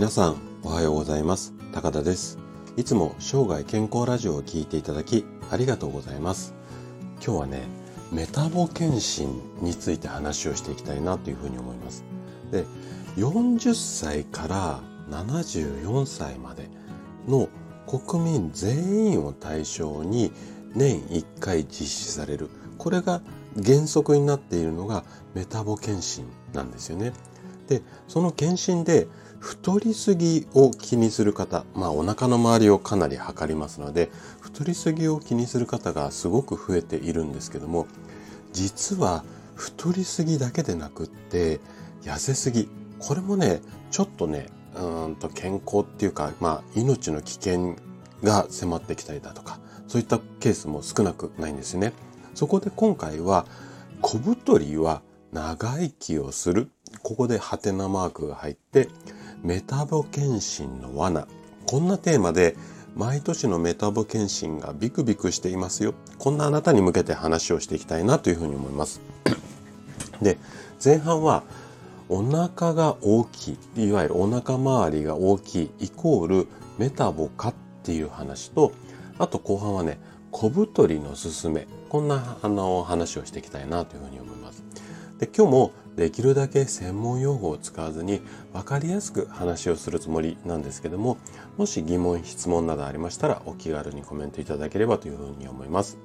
皆さんおはようございます。高田です。いつも生涯健康ラジオを聞いていただきありがとうございます。今日はねメタボ検診について話をしていきたいなというふうに思います。で40歳から74歳までの国民全員を対象に年1回実施される。これが原則になっているのがメタボ検診なんですよね。でその検診で太りすぎを気にする方、まあお腹の周りをかなり測りますので、太りすぎを気にする方がすごく増えているんですけども、実は太りすぎだけでなくって、痩せすぎ、これもね、ちょっとね、うんと健康っていうか、まあ命の危険が迫ってきたりだとか、そういったケースも少なくないんですね。そこで今回は、小太りは長生きをする。ここでハテナマークが入って、メタボ検診の罠。こんなテーマで毎年のメタボ検診がビクビクしていますよ。こんなあなたに向けて話をしていきたいなというふうに思います。で、前半はお腹が大きい、いわゆるお腹周りが大きいイコールメタボかっていう話と、あと後半はね、小太りのすすめ。こんなあの話をしていきたいなというふうに思います。で、今日もできるだけ専門用語を使わずに分かりやすく話をするつもりなんですけどももし疑問質問などありましたらお気軽にコメントいただければというふうに思います。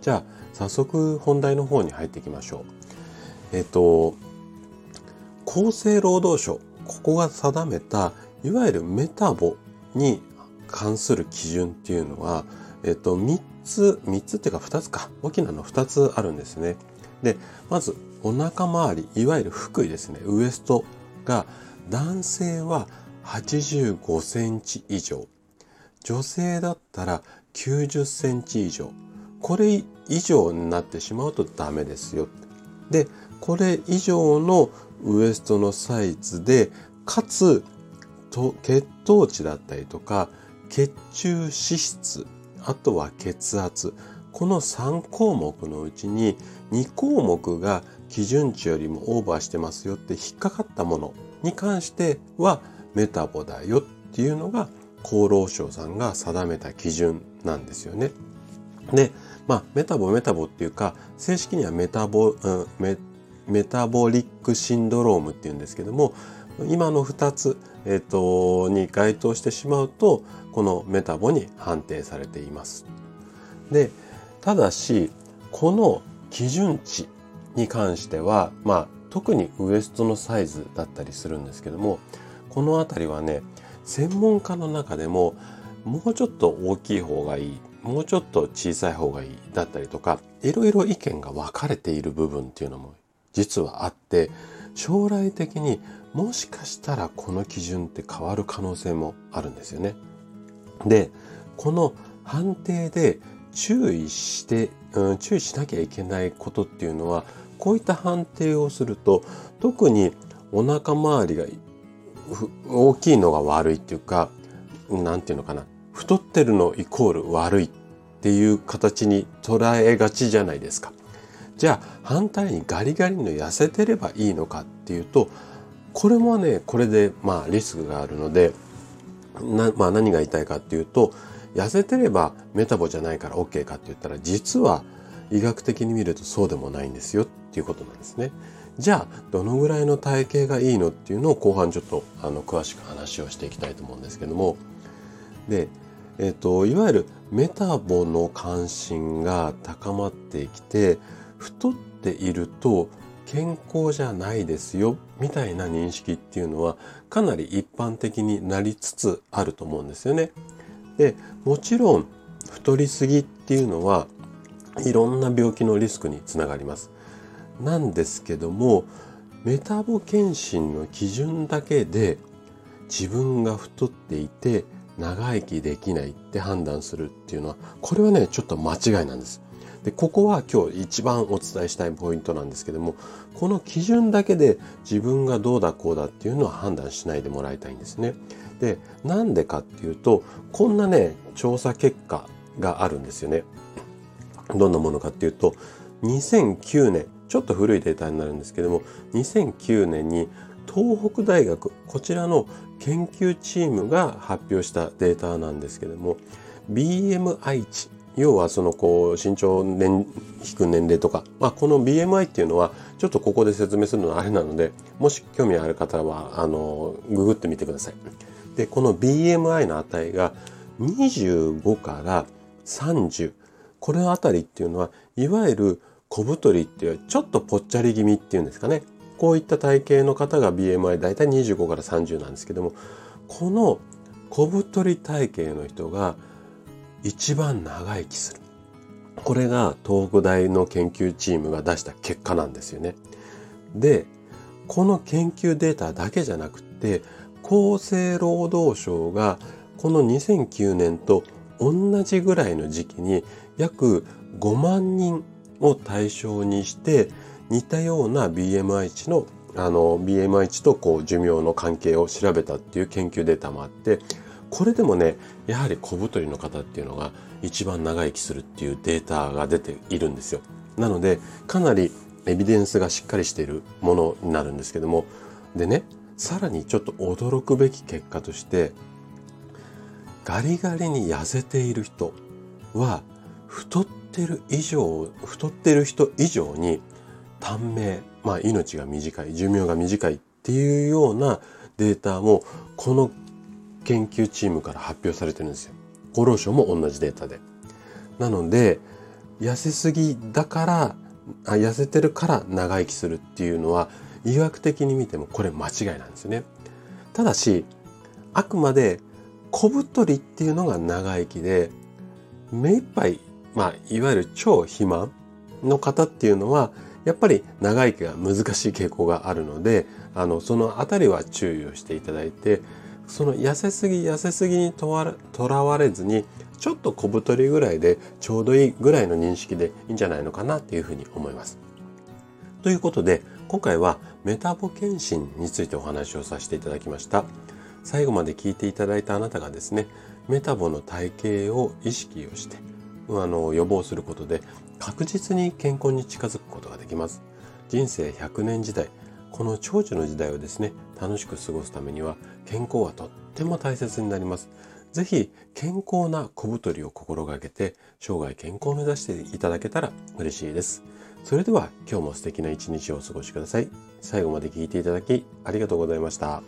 じゃあ早速本題の方に入っていきましょう。えっと厚生労働省ここが定めたいわゆるメタボに関する基準っていうのはえっと3つ3つっていうか2つか。大きなの2つあるんですね。でまずお腹周りいわゆる腹囲ですね。ウエストが男性は85センチ以上。女性だったら90センチ以上。これ以上になってしまうとダメですよ。でこれ以上のウエストのサイズでかつ血糖値だったりとか血中脂質あとは血圧この3項目のうちに2項目が基準値よりもオーバーしてますよって引っかかったものに関してはメタボだよっていうのが厚労省さんが定めた基準なんですよね。で、まあ、メタボメタボっていうか、正式にはメタボ、うん、メメタボリックシンドロームっていうんですけども、今の2つ、えっ、と、に該当してしまうと、このメタボに判定されています。で、ただし、この基準値に関しては、まあ、特にウエストのサイズだったりするんですけども、この辺りはね、専門家の中でも、もうちょっと大きい方がいい、もうちょっと小さい方がいいだったりとか、いろいろ意見が分かれている部分っていうのも実はあって、将来的にもしかしたらこの基準って変わる可能性もあるんですよね。で、この判定で注意して、うん、注意しなきゃいけないことっていうのは、こういった判定をすると、特にお腹周りが大きいのが悪いっていうか、なんていうのかな。太ってるのイコール悪いっていう形に捉えがちじゃないですか。じゃあ反対にガリガリの痩せてればいいのかっていうと、これもね、これでまあリスクがあるので、なまあ何が言いたいかっていうと、痩せてればメタボじゃないから OK かって言ったら実は医学的に見るとそうでもないんですよっていうことなんですね。じゃあどのぐらいの体型がいいのっていうのを後半ちょっとあの詳しく話をしていきたいと思うんですけどもで、えっ、ー、といわゆるメタボの関心が高まってきて太っていると健康じゃないですよみたいな認識っていうのはかなり一般的になりつつあると思うんですよね。でもちろん太りすぎっていうのはいろんな病気のリスクにつながります。なんですけどもメタボ検診の基準だけで自分が太っていて長生きできないって判断するっていうのはこれはねちょっと間違いなんです。でここは今日一番お伝えしたいポイントなんですけどもこの基準だけで自分がどうだこうだっていうのは判断しないでもらいたいんですね。でなんでかっていうとこんなね調査結果があるんですよね。どんなものかっていうと2009年ちょっと古いデータになるんですけども2009年に東北大学こちらの研究チームが発表したデータなんですけども BMI 値要はそのこう身長年引く年齢とか、まあ、この BMI っていうのはちょっとここで説明するのはあれなのでもし興味ある方はあのググってみてください。でこの BMI の値が25から30これのあたりっていうのはいわゆる小太りっていうちょっとぽっちゃり気味っていうんですかね。こういった体型の方が BMI だいたい25から30なんですけどもこの小太り体型の人が一番長生きする。これが東北大の研究チームが出した結果なんですよね。で、この研究データだけじゃなくて、厚生労働省がこの2009年と同じぐらいの時期に約5万人を対象にして似たような BMI 値のあの BMI 値とこう寿命の関係を調べたっていう研究データもあってこれでもねやはり小太りの方っていうのが一番長生きするっていうデータが出ているんですよ。なのでかなりエビデンスがしっかりしているものになるんですけどもでねさらにちょっと驚くべき結果としてガリガリに痩せている人は太ってる以上太ってる人以上に短命まあ命が短い寿命が短いっていうようなデータもこの研究チームから発表されてるんですよ。厚労省も同じデータで。なので、痩せすぎだから、あ痩せてるから長生きするっていうのは、医学的に見てもこれ間違いなんですよね。ただし、あくまで小太りっていうのが長生きで、目いっぱい、まあ、いわゆる超肥満の方っていうのは、やっぱり長生きが難しい傾向があるので、あの、そのあたりは注意をしていただいて、その痩せすぎ痩せすぎにとらわれずにちょっと小太りぐらいでちょうどいいぐらいの認識でいいんじゃないのかなっていうふうに思います。ということで今回はメタボ検診についてお話をさせていただきました。最後まで聞いていただいたあなたがですねメタボの体型を意識をしてあの予防することで確実に健康に近づくことができます。人生100年時代この長寿の時代をですね楽しく過ごすためには健康はとっても大切になります。ぜひ健康な小太りを心がけて生涯健康を目指していただけたら嬉しいです。それでは今日も素敵な一日をお過ごしください。最後まで聴いていただきありがとうございました。